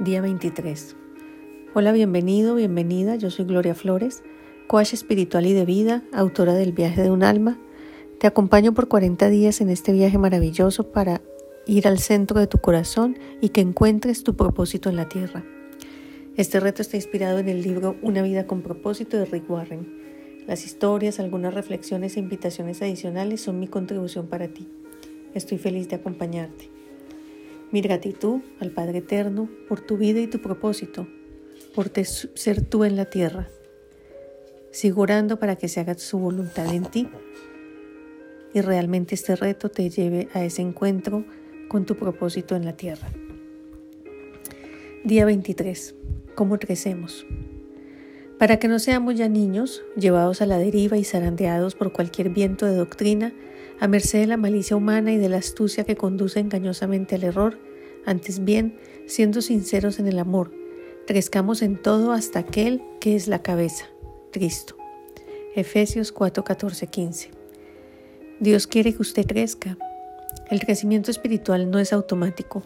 Día 23. Hola, bienvenido, bienvenida. Yo soy Gloria Flores, coach espiritual y de vida, autora del viaje de un alma. Te acompaño por 40 días en este viaje maravilloso para ir al centro de tu corazón y que encuentres tu propósito en la tierra. Este reto está inspirado en el libro Una vida con propósito de Rick Warren. Las historias, algunas reflexiones e invitaciones adicionales son mi contribución para ti. Estoy feliz de acompañarte. Mi gratitud al Padre Eterno por tu vida y tu propósito, por ser tú en la tierra. Sigo orando para que se haga su voluntad en ti y realmente este reto te lleve a ese encuentro con tu propósito en la tierra. Día 23. ¿Cómo crecemos? Para que no seamos ya niños, llevados a la deriva y zarandeados por cualquier viento de doctrina, a merced de la malicia humana y de la astucia que conduce engañosamente al error, antes bien, siendo sinceros en el amor, crezcamos en todo hasta aquel que es la cabeza, Cristo. Efesios 4, 14, 15. Dios quiere que usted crezca. El crecimiento espiritual no es automático,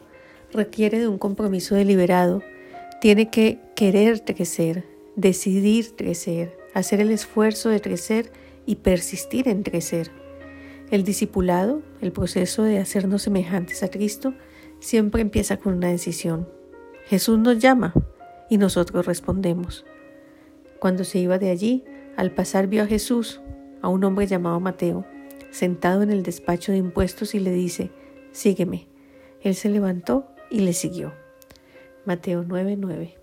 requiere de un compromiso deliberado, tiene que querer crecer, decidir crecer, hacer el esfuerzo de crecer y persistir en crecer. El discipulado, el proceso de hacernos semejantes a Cristo, siempre empieza con una decisión. Jesús nos llama y nosotros respondemos. Cuando se iba de allí, al pasar vio a Jesús, a un hombre llamado Mateo, sentado en el despacho de impuestos y le dice, sígueme. Él se levantó y le siguió. Mateo 9:9.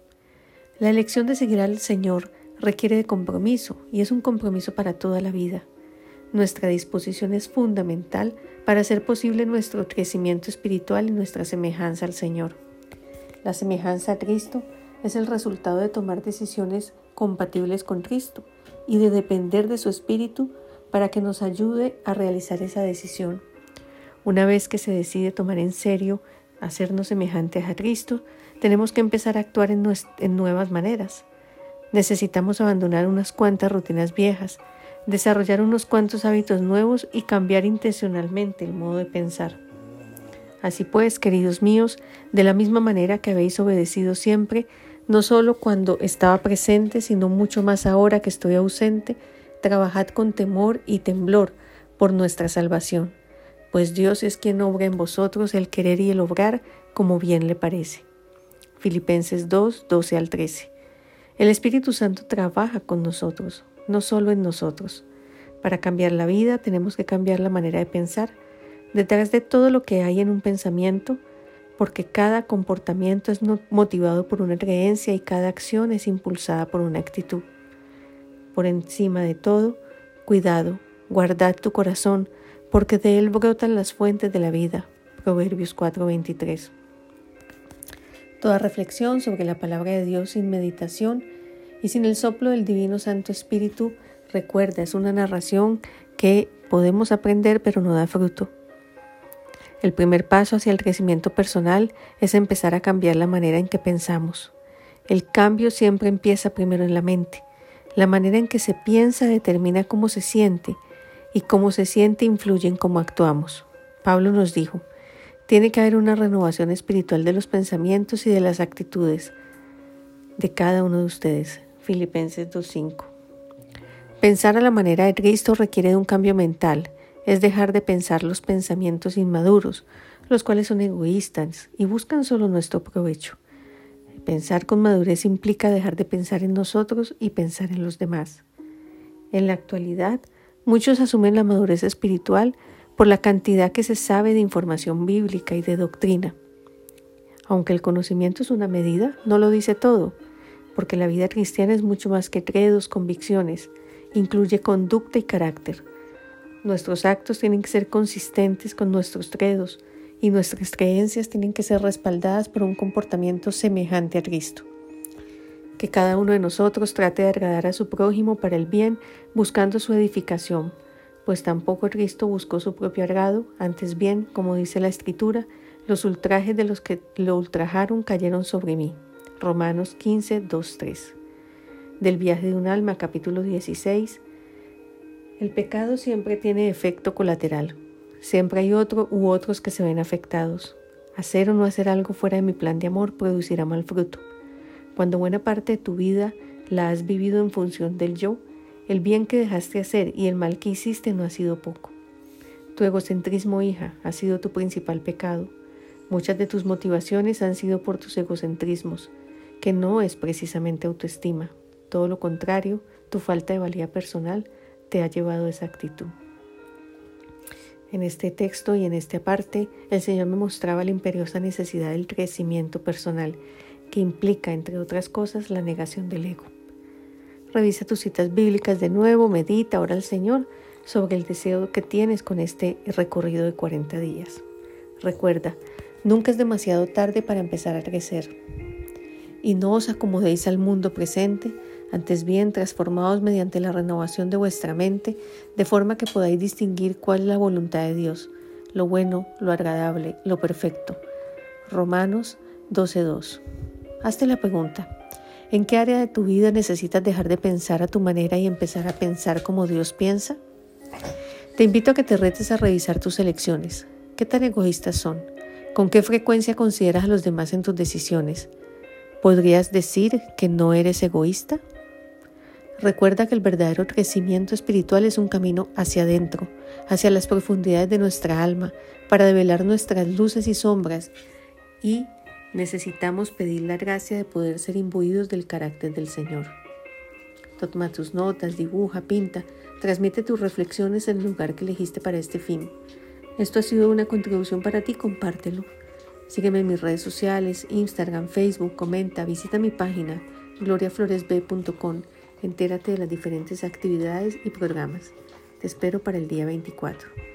La elección de seguir al Señor requiere de compromiso y es un compromiso para toda la vida. Nuestra disposición es fundamental para hacer posible nuestro crecimiento espiritual y nuestra semejanza al Señor. La semejanza a Cristo es el resultado de tomar decisiones compatibles con Cristo y de depender de su Espíritu para que nos ayude a realizar esa decisión. Una vez que se decide tomar en serio hacernos semejantes a Cristo, tenemos que empezar a actuar en, nuevas maneras. Necesitamos abandonar unas cuantas rutinas viejas desarrollar unos cuantos hábitos nuevos y cambiar intencionalmente el modo de pensar. Así pues, queridos míos, de la misma manera que habéis obedecido siempre, no solo cuando estaba presente, sino mucho más ahora que estoy ausente, trabajad con temor y temblor por nuestra salvación, pues Dios es quien obra en vosotros el querer y el obrar como bien le parece. Filipenses 2, 12 al 13. El Espíritu Santo trabaja con nosotros, no solo en nosotros. Para cambiar la vida tenemos que cambiar la manera de pensar. Detrás de todo lo que hay en un pensamiento, porque cada comportamiento es motivado por una creencia y cada acción es impulsada por una actitud. Por encima de todo, cuidado, guardad tu corazón, porque de él brotan las fuentes de la vida. Proverbios 4:23. Toda reflexión sobre la palabra de Dios sin meditación y sin el soplo del Divino Santo Espíritu, recuerda, es una narración que podemos aprender pero no da fruto. El primer paso hacia el crecimiento personal es empezar a cambiar la manera en que pensamos. El cambio siempre empieza primero en la mente. La manera en que se piensa determina cómo se siente y cómo se siente influye en cómo actuamos. Pablo nos dijo, tiene que haber una renovación espiritual de los pensamientos y de las actitudes de cada uno de ustedes. Filipenses 2.5. Pensar a la manera de Cristo requiere de un cambio mental, es dejar de pensar los pensamientos inmaduros, los cuales son egoístas y buscan solo nuestro provecho. Pensar con madurez implica dejar de pensar en nosotros y pensar en los demás. En la actualidad, muchos asumen la madurez espiritual por la cantidad que se sabe de información bíblica y de doctrina. Aunque el conocimiento es una medida, no lo dice todo porque la vida cristiana es mucho más que credos, convicciones, incluye conducta y carácter. Nuestros actos tienen que ser consistentes con nuestros credos y nuestras creencias tienen que ser respaldadas por un comportamiento semejante a Cristo. Que cada uno de nosotros trate de agradar a su prójimo para el bien, buscando su edificación, pues tampoco Cristo buscó su propio agrado, antes bien, como dice la Escritura, los ultrajes de los que lo ultrajaron cayeron sobre mí. Romanos 15, 2, 3. Del viaje de un alma, capítulo 16. El pecado siempre tiene efecto colateral. Siempre hay otro u otros que se ven afectados. Hacer o no hacer algo fuera de mi plan de amor producirá mal fruto. Cuando buena parte de tu vida la has vivido en función del yo, el bien que dejaste hacer y el mal que hiciste no ha sido poco. Tu egocentrismo, hija, ha sido tu principal pecado. Muchas de tus motivaciones han sido por tus egocentrismos, que no es precisamente autoestima. Todo lo contrario, tu falta de valía personal te ha llevado a esa actitud. En este texto y en esta parte, el Señor me mostraba la imperiosa necesidad del crecimiento personal, que implica, entre otras cosas, la negación del ego. Revisa tus citas bíblicas de nuevo, medita, ora al Señor sobre el deseo que tienes con este recorrido de 40 días. Recuerda, nunca es demasiado tarde para empezar a crecer. Y no os acomodéis al mundo presente, antes bien transformados mediante la renovación de vuestra mente, de forma que podáis distinguir cuál es la voluntad de Dios, lo bueno, lo agradable, lo perfecto. Romanos 12.2. Hazte la pregunta, ¿en qué área de tu vida necesitas dejar de pensar a tu manera y empezar a pensar como Dios piensa? Te invito a que te retes a revisar tus elecciones. ¿Qué tan egoístas son? ¿Con qué frecuencia consideras a los demás en tus decisiones? ¿Podrías decir que no eres egoísta? Recuerda que el verdadero crecimiento espiritual es un camino hacia adentro, hacia las profundidades de nuestra alma, para develar nuestras luces y sombras y necesitamos pedir la gracia de poder ser imbuidos del carácter del Señor. Toma tus notas, dibuja, pinta, transmite tus reflexiones en el lugar que elegiste para este fin. Esto ha sido una contribución para ti, compártelo. Sígueme en mis redes sociales, Instagram, Facebook, comenta, visita mi página gloriafloresb.com Entérate de las diferentes actividades y programas. Te espero para el día 24.